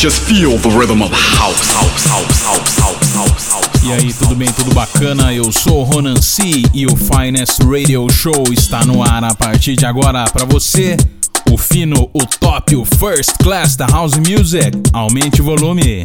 Just feel the rhythm of house, house, house, house, house, house. E aí, tudo bem? Tudo bacana? Eu sou Ronan C e o Finest Radio Show está no ar a partir de agora para você. O fino, o top, o first class da house music. Aumente o volume.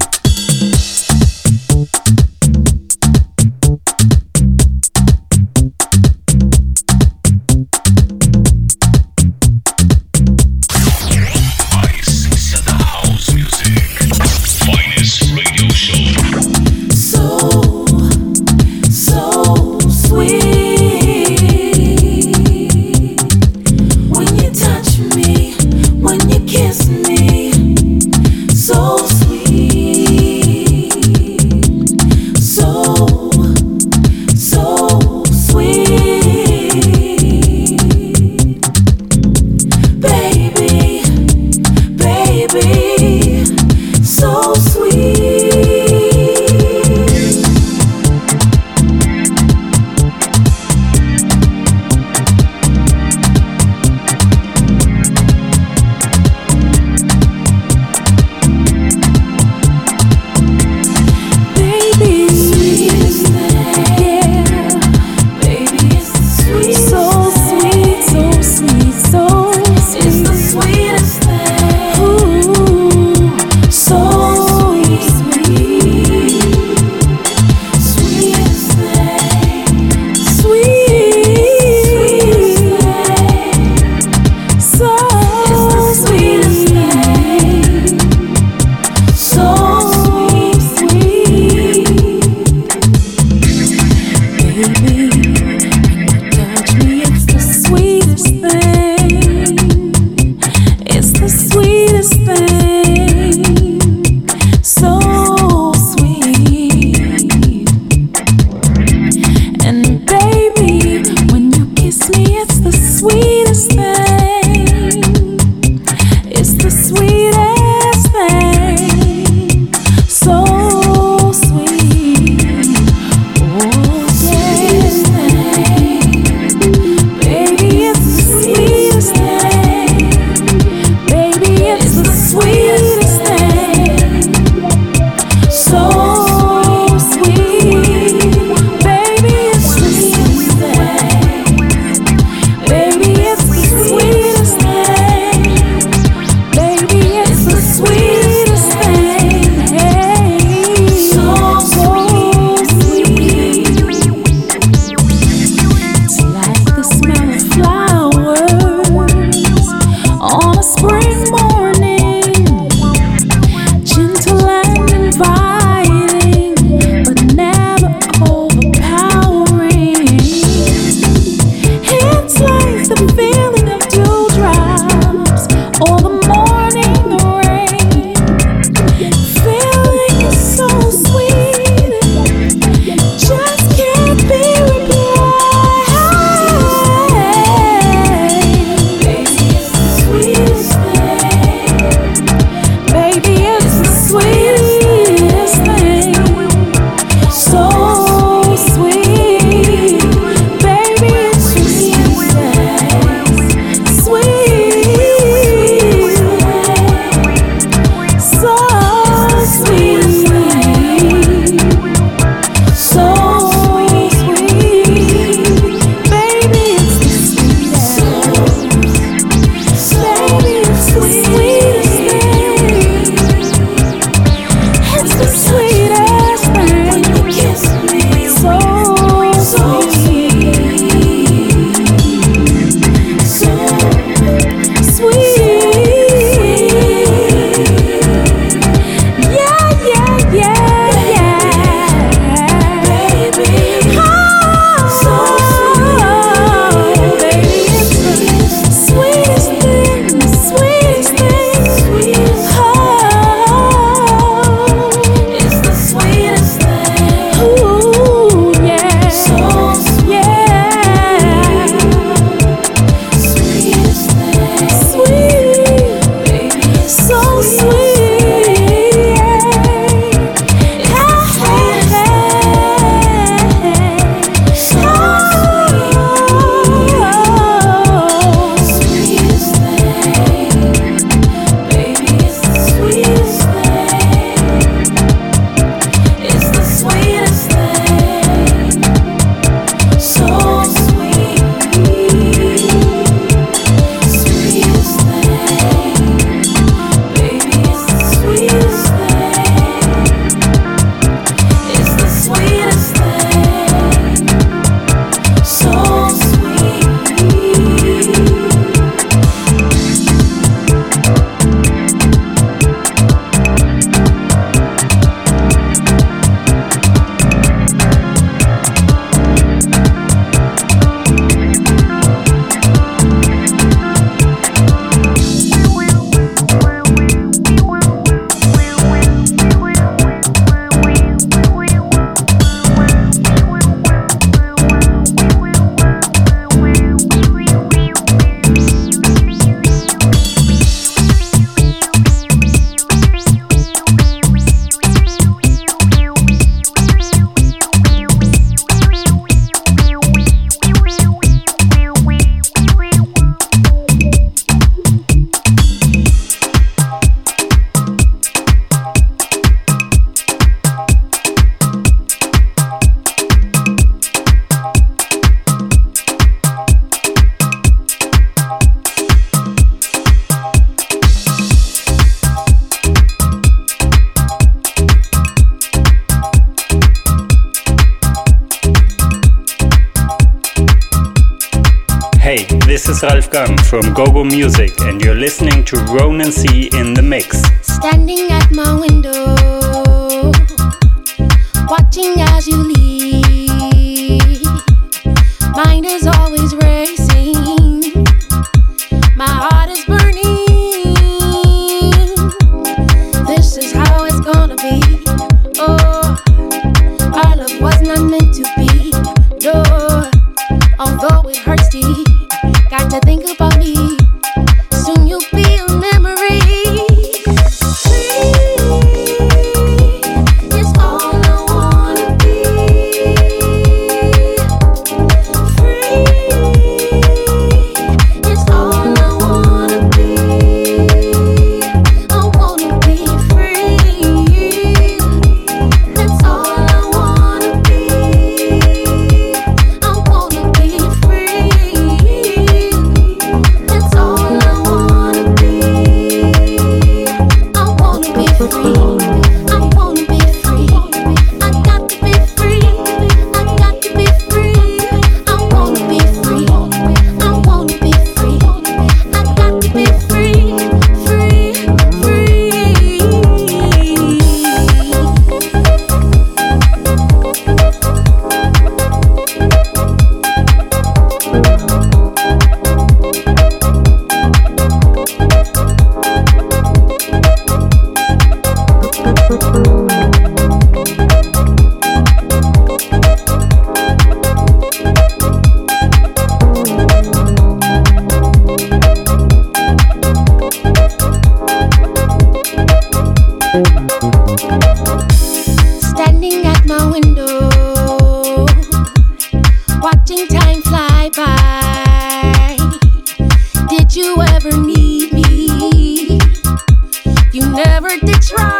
Detroit.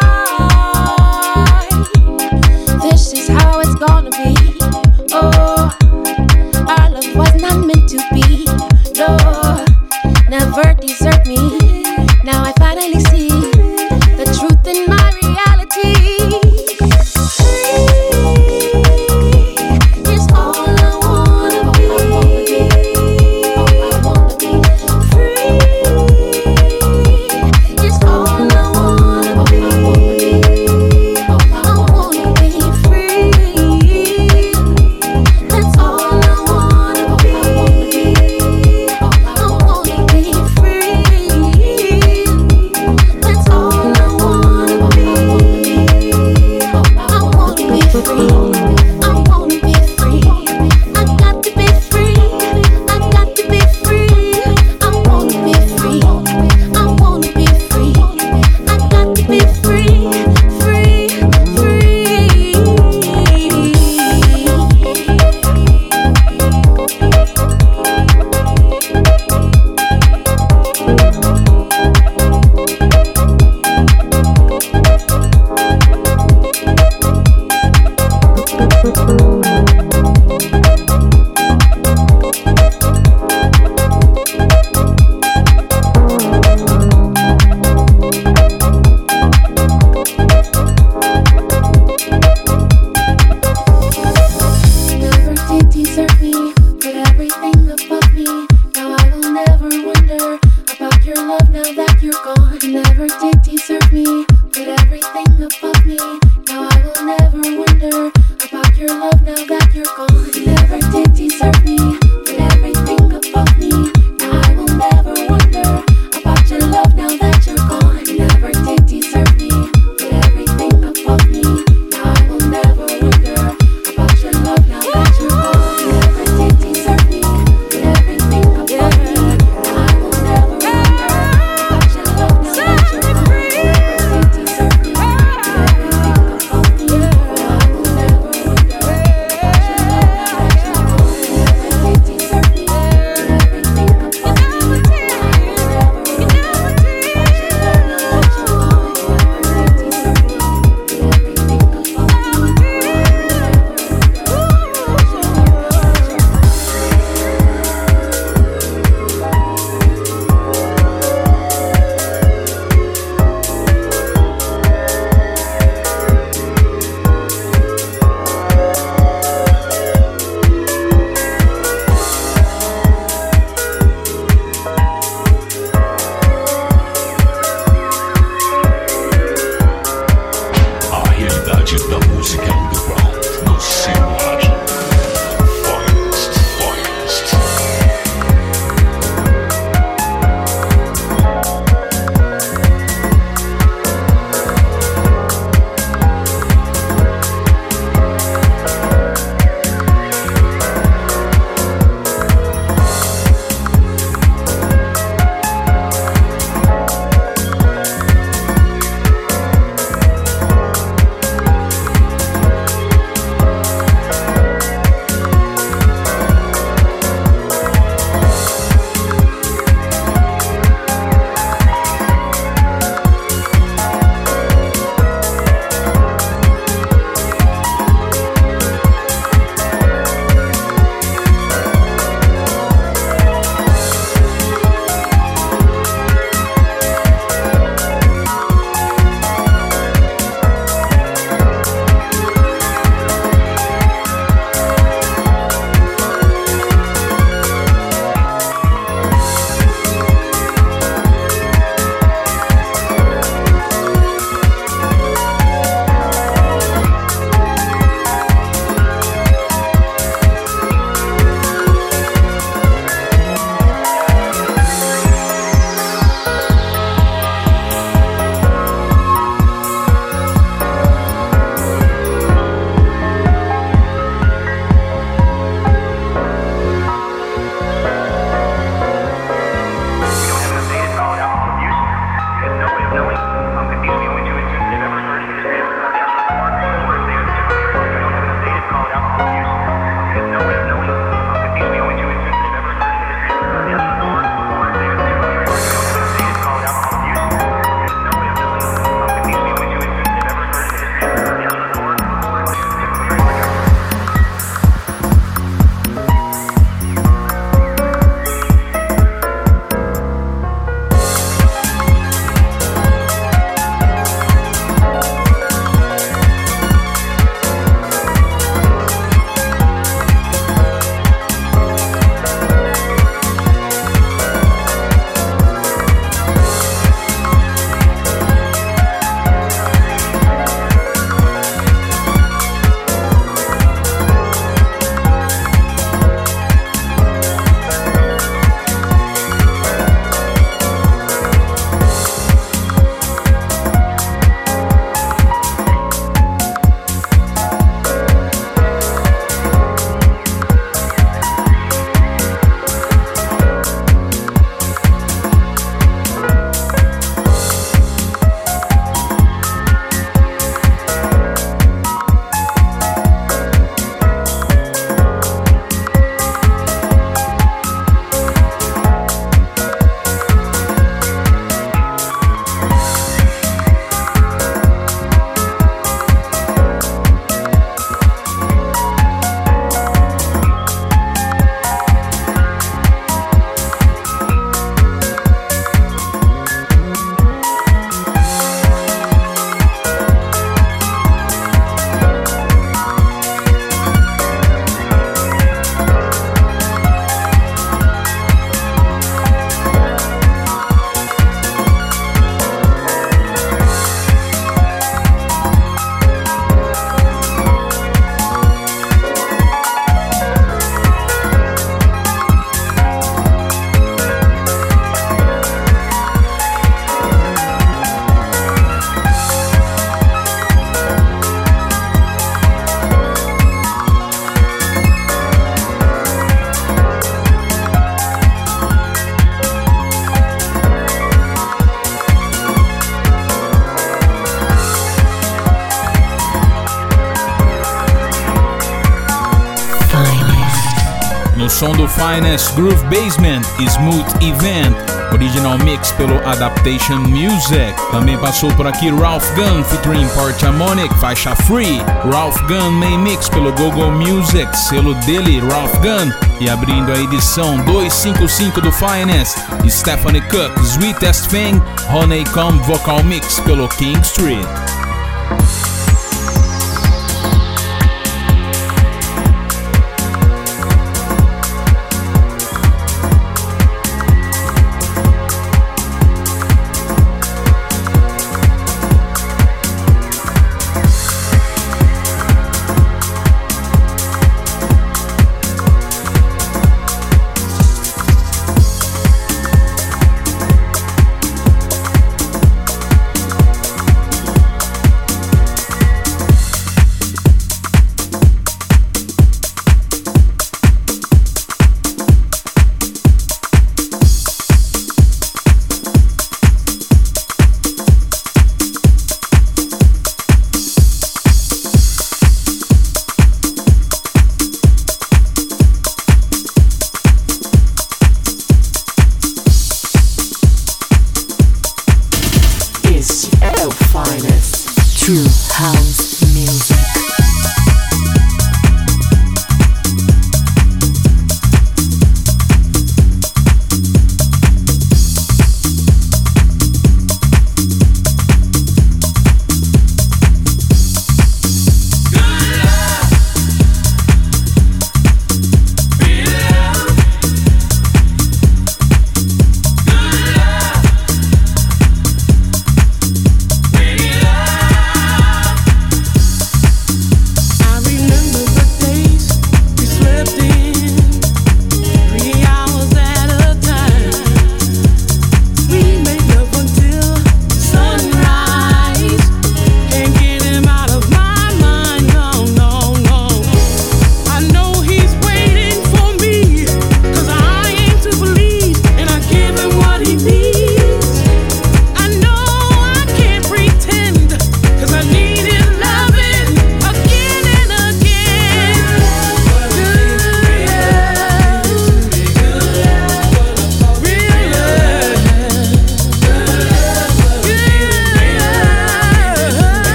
Finest Groove Basement, Smooth Event, original mix pelo Adaptation Music. Também passou por aqui Ralph Gunn featuring Port Harmonic, faixa Free. Ralph Gunn Main Mix pelo Google Music, selo dele, Ralph Gunn. E abrindo a edição 255 do Finest, Stephanie Cook, Sweetest Thing, Honeycomb Vocal Mix pelo King Street.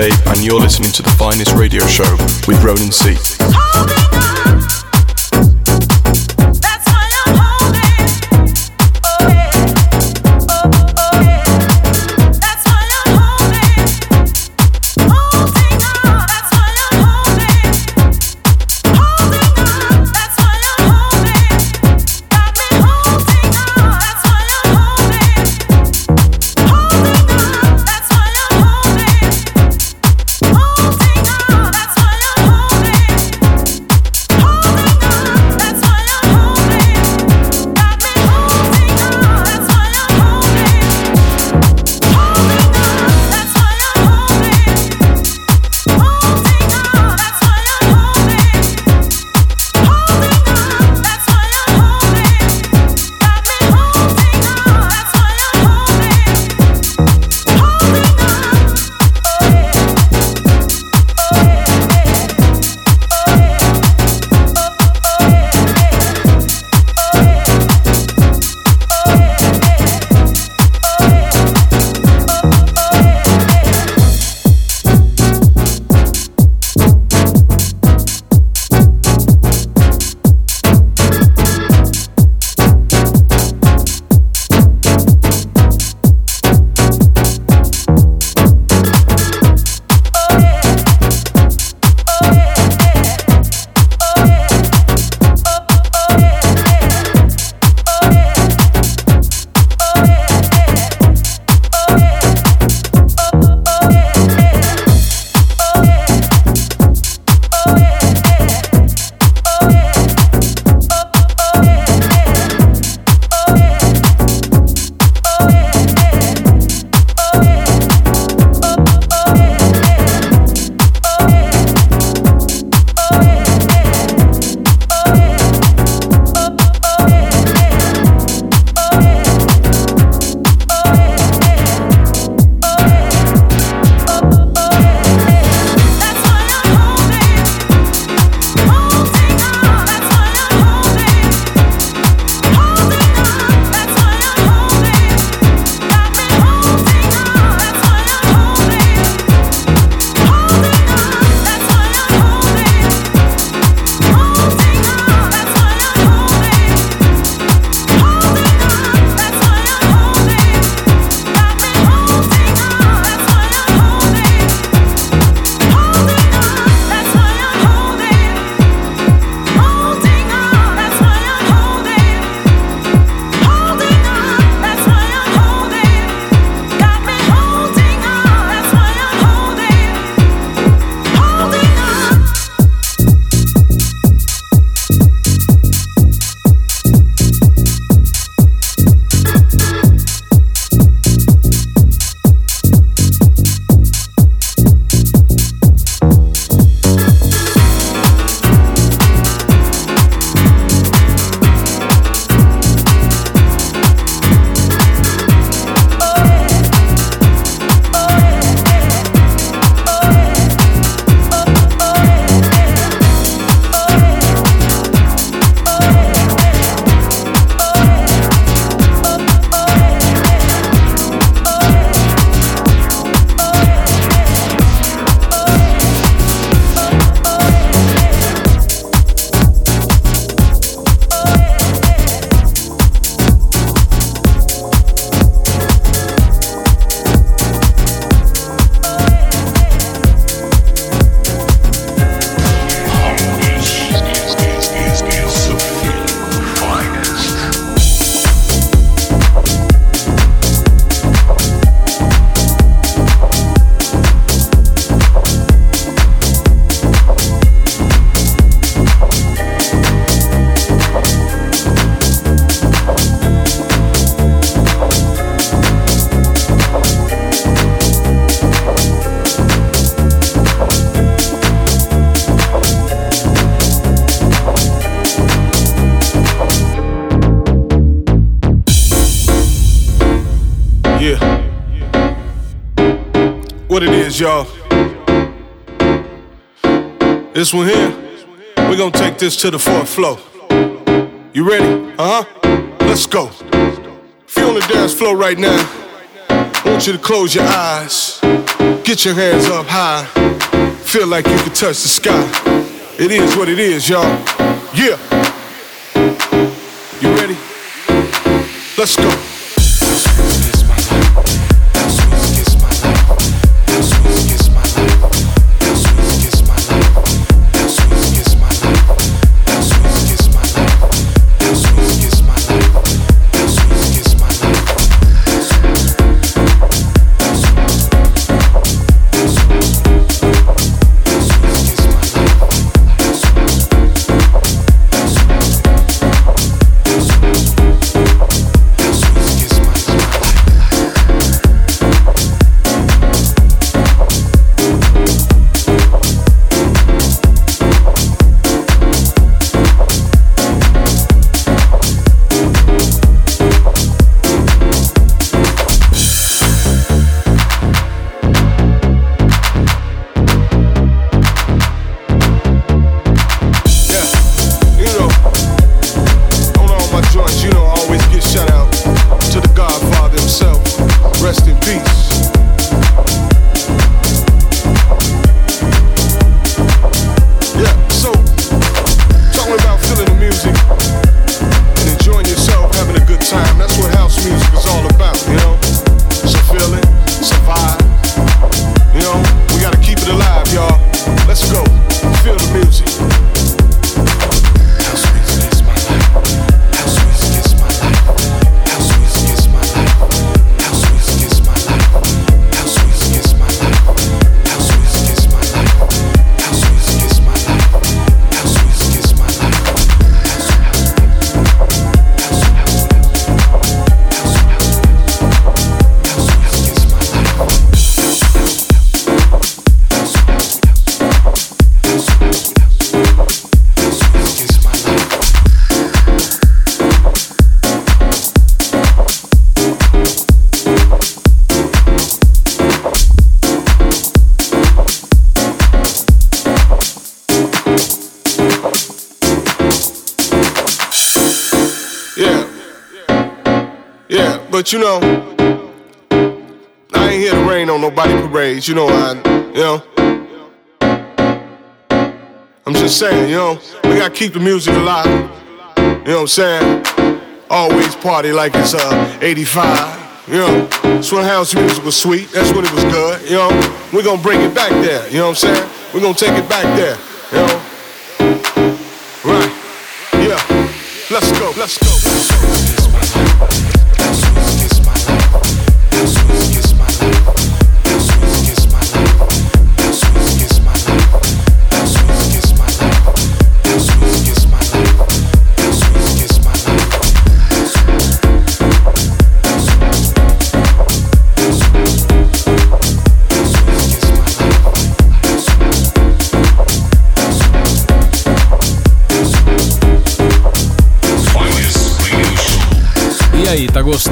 And you're listening to the finest radio show with Ronan C. y'all. This one here, we're gonna take this to the fourth floor. You ready? Uh huh. Let's go. On the dance floor right now, I want you to close your eyes. get your hands up high. Feel like you can touch the sky. It is what it is, y'all. Yeah. You ready? Let's go. You know, I ain't here to rain on nobody parades. You know, I, you know. I'm just saying, you know, we gotta keep the music alive. You know what I'm saying? Always party like it's uh 85. You know, when house music was sweet. That's when it was good. You know, we're gonna bring it back there. You know what I'm saying? We're gonna take it back there. You know, right? Yeah. Let's go. Let's go.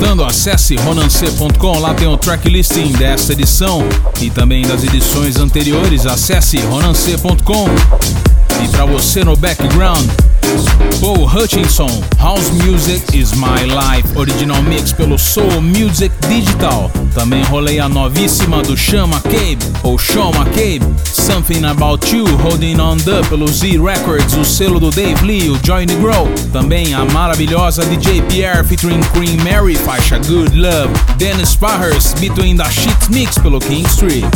Gostando? Acesse ronancê.com, lá tem o track listing desta edição e também das edições anteriores. Acesse ronancê.com. E para você no background, Paul Hutchinson, House Music is My Life, original mix pelo Soul Music Digital. Também rolei a novíssima do Sean McCabe, ou Sean McCabe, Something About You, Holding On The, pelo Z Records, o selo do Dave Lee, o Join the Grow. Também a maravilhosa DJ Pierre featuring Queen Mary, faixa Good Love. Dennis Pahers, Between the Sheets Mix pelo King Street.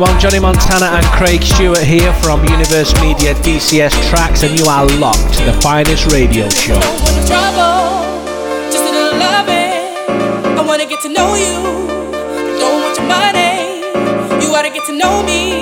Everyone, Johnny Montana and Craig Stewart here from Universe Media DCS Tracks, and you are locked to the finest radio show. To don't want your money. You gotta get to know me.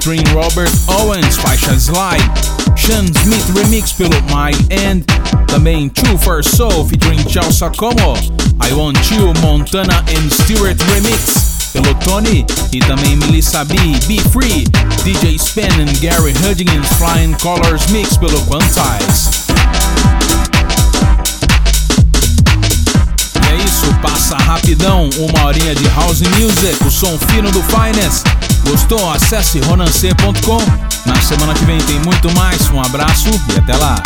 Featuring Robert Owens, faixa Slide. Sean Smith remix pelo My End, também Two for Soul featuring Chelsea Como, I Want You, Montana and Stewart remix pelo Tony e também Melissa B, Be Free, DJ Spen and Gary Hudgens Flying Colors Mix pelo Quantize. E é isso, passa rapidão, uma horinha de house music, o som fino do Finest. Gostou? Acesse ronancê.com. Na semana que vem tem muito mais. Um abraço e até lá.